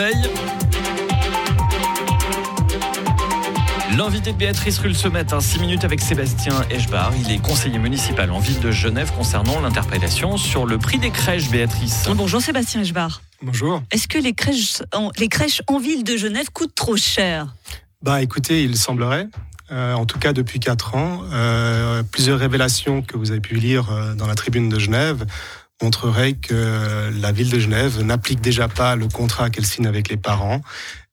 réveil. L'invité de Béatrice Rulle ce matin, 6 minutes avec Sébastien Eschbar. Il est conseiller municipal en ville de Genève concernant l'interprétation sur le prix des crèches, Béatrice. Bonjour Sébastien Eschbar. Bonjour. Est-ce que les crèches, en, les crèches en ville de Genève coûtent trop cher? Bah écoutez, il semblerait. Euh, en tout cas depuis 4 ans, euh, plusieurs révélations que vous avez pu lire euh, dans la tribune de Genève montreraient que la ville de Genève n'applique déjà pas le contrat qu'elle signe avec les parents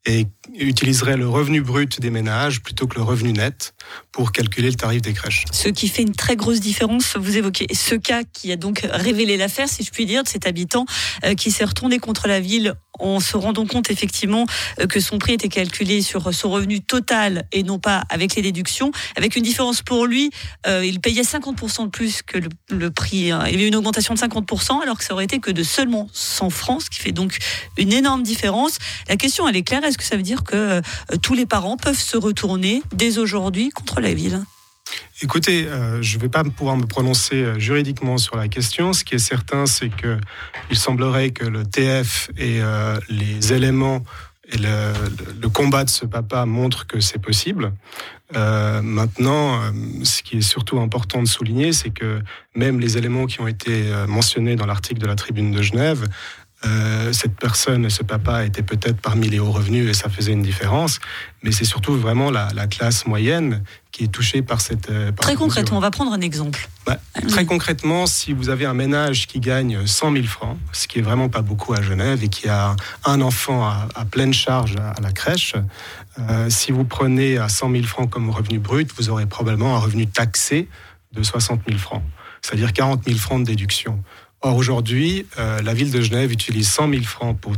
et utiliserait le revenu brut des ménages plutôt que le revenu net pour calculer le tarif des crèches. Ce qui fait une très grosse différence, vous évoquez ce cas qui a donc révélé l'affaire, si je puis dire, de cet habitant euh, qui s'est retourné contre la ville en se rendant compte effectivement euh, que son prix était calculé sur son revenu total et non pas avec les déductions, avec une différence pour lui, euh, il payait 50% de plus que le, prix, hein. il y avait une augmentation de 50% alors que ça aurait été que de seulement 100 francs, ce qui fait donc une énorme différence. La question elle est claire, est-ce que ça veut dire que euh, tous les parents peuvent se retourner dès aujourd'hui contre la ville? Écoutez, euh, je ne vais pas pouvoir me prononcer euh, juridiquement sur la question. Ce qui est certain, c'est que il semblerait que le TF et les éléments et le, combat de ce papa montrent que c'est possible. Maintenant, ce qui est surtout important de souligner, c'est que même les éléments qui ont été mentionnés dans l'article de la Tribune de Genève euh, cette personne, ce papa était peut-être parmi les hauts revenus et ça faisait une différence, mais c'est surtout vraiment la, la, classe moyenne qui est touchée par cette. Euh, Par très cette concrètement, mesure. on va prendre un exemple. Bah, très concrètement, si vous avez un ménage qui gagne 100 000 francs, ce qui est vraiment pas beaucoup à Genève, et qui a un enfant à, à pleine charge à, à la crèche, euh, si vous prenez à 100 000 francs comme revenu brut, vous aurez probablement un revenu taxé de 60 000 francs, c'est-à-dire 40 000 francs de déduction. Or, aujourd'hui, euh, la ville de Genève utilise 100 000 francs pour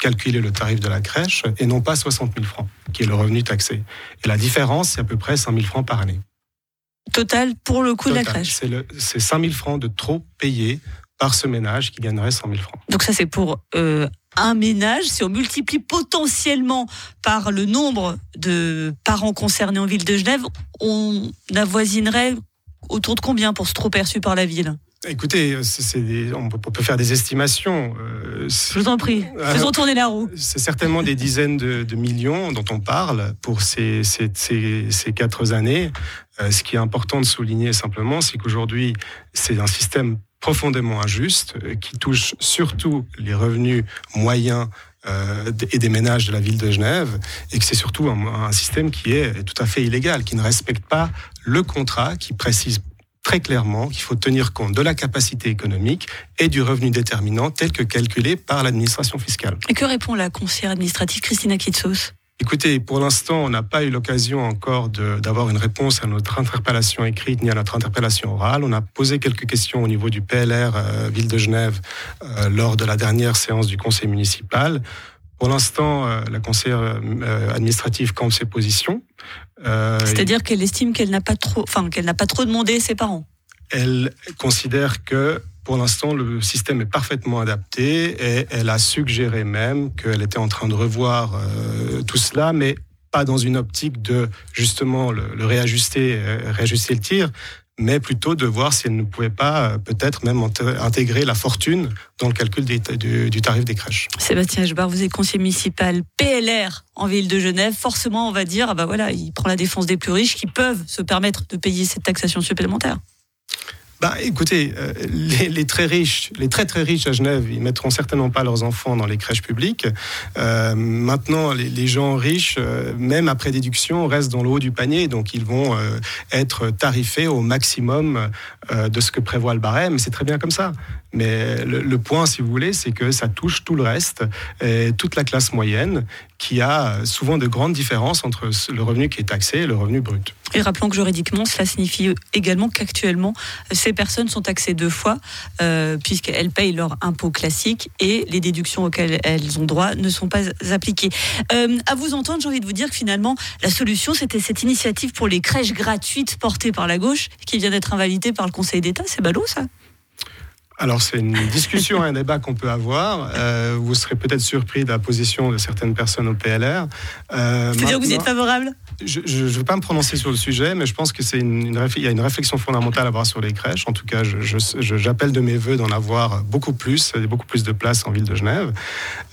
calculer le tarif de la crèche et non pas 60 000 francs, qui est le revenu taxé. Et la différence, c'est à peu près 5 000 francs par année. Total pour le coût Total. de la crèche. C'est 5 000 francs de trop payés par ce ménage qui gagnerait 100 000 francs. Donc ça c'est pour euh, un ménage. Si on multiplie potentiellement par le nombre de parents concernés en ville de Genève, on avoisinerait autour de combien pour ce trop perçu par la ville? Écoutez, des- on, peut, on peut faire des estimations. euh, Je vous en prie, faisons tourner la roue. C'est certainement des dizaines de, de millions dont on parle pour ces, ces, ces, ces quatre années. Euh, ce qui est important de souligner simplement, c'est qu'aujourd'hui, c'est un système profondément injuste euh, qui touche surtout les revenus moyens euh, et des ménages de la ville de Genève, et que c'est surtout un, un système qui est tout à fait illégal, qui ne respecte pas le contrat, qui précise très clairement qu'il faut tenir compte de la capacité économique et du revenu déterminant tel que calculé par l'administration fiscale. Et que répond la conseillère administrative Christina Kitsos? Écoutez, pour l'instant, on n'a pas eu l'occasion encore d'avoir une réponse à notre interpellation écrite ni à notre interpellation orale. On a posé quelques questions au niveau du PLR euh, Ville de Genève euh, lors de la dernière séance du conseil municipal. Pour l'instant, euh, la conseillère administrative campe ses positions. Euh, C'est-à-dire qu'elle estime qu'elle n'a pas trop, enfin qu'elle n'a pas trop demandé ses parents. elle considère que pour l'instant, le système est parfaitement adapté et elle a suggéré même qu'elle était en train de revoir euh, tout cela, mais pas dans une optique de justement le, le réajuster, euh, réajuster le tir, mais plutôt de voir si elle ne pouvait pas euh, peut-être même int- intégrer la fortune dans le calcul du tarif des crèches. Sébastien Eschbar, vous êtes conseiller municipal PLR en ville de Genève. Forcément, on va dire, ah bah voilà, il prend la défense des plus riches qui peuvent se permettre de payer cette taxation supplémentaire. Bah, écoutez, euh, les, très riches, les très très riches à Genève, ils mettront certainement pas leurs enfants dans les crèches publiques. Euh, maintenant, les, gens riches, euh, même après déduction, restent dans le haut du panier, donc ils vont être tarifés au maximum de ce que prévoit le barème. C'est très bien comme ça. Mais le, point, si vous voulez, c'est que ça touche tout le reste, et toute la classe moyenne, qui a souvent de grandes différences entre le revenu qui est taxé et le revenu brut. Et rappelons que juridiquement, cela signifie également qu'actuellement, personnes sont taxées deux fois, euh, puisqu'elles payent leur impôt classique et les déductions auxquelles elles ont droit ne sont pas appliquées. Euh, à vous entendre, j'ai envie de vous dire que finalement, la solution, c'était cette initiative pour les crèches gratuites portée par la gauche, qui vient d'être invalidée par le Conseil d'État. C'est ballot, ça? Alors c'est une discussion, un débat qu'on peut avoir. Euh, vous serez peut-être surpris de la position de certaines personnes au PLR. Euh, C'est-à-dire que vous êtes favorable? Je ne veux pas me prononcer sur le sujet, mais je pense qu'il y a une réflexion fondamentale à avoir sur les crèches. En tout cas, j'appelle de mes voeux d'en avoir beaucoup plus, beaucoup plus de place en ville de Genève.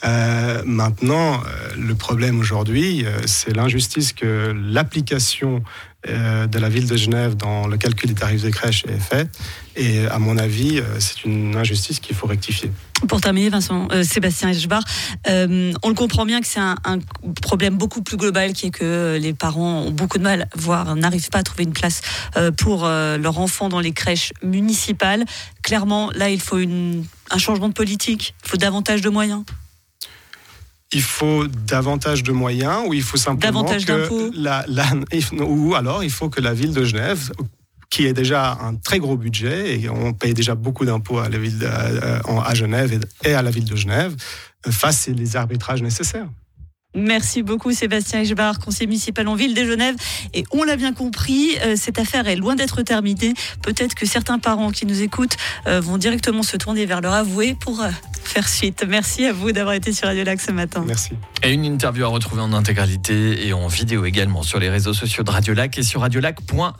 Euh, maintenant, euh, le problème aujourd'hui, c'est l'injustice que l'application euh, de la ville de Genève dans le calcul des tarifs des crèches est fait. Et à mon avis, euh, c'est une injustice qu'il faut rectifier. Pour terminer, Vincent, euh, Sébastien Eschbar, on le comprend bien que c'est un, problème beaucoup plus global qui est que les parents ont beaucoup de mal, voire n'arrivent pas à trouver une place pour leur enfant dans les crèches municipales. Clairement, là, il faut un changement de politique, il faut davantage de moyens. Il faut davantage de moyens ou il faut simplement davantage que la, ou alors il faut que la ville de Genève qui est déjà un très gros budget et on paye déjà beaucoup d'impôts à la ville à Genève et à la ville de Genève fasse les arbitrages nécessaires. Merci beaucoup Sébastien Echbar, conseiller municipal en ville de Genève. Et on l'a bien compris, euh, cette affaire est loin d'être terminée. Peut-être que certains parents qui nous écoutent euh, vont directement se tourner vers leur avoué pour euh, faire suite. Merci à vous d'avoir été sur Radio Lac ce matin. Merci. Et une interview à retrouver en intégralité et en vidéo également sur les réseaux sociaux de Radio Lac et sur radiolac.ca.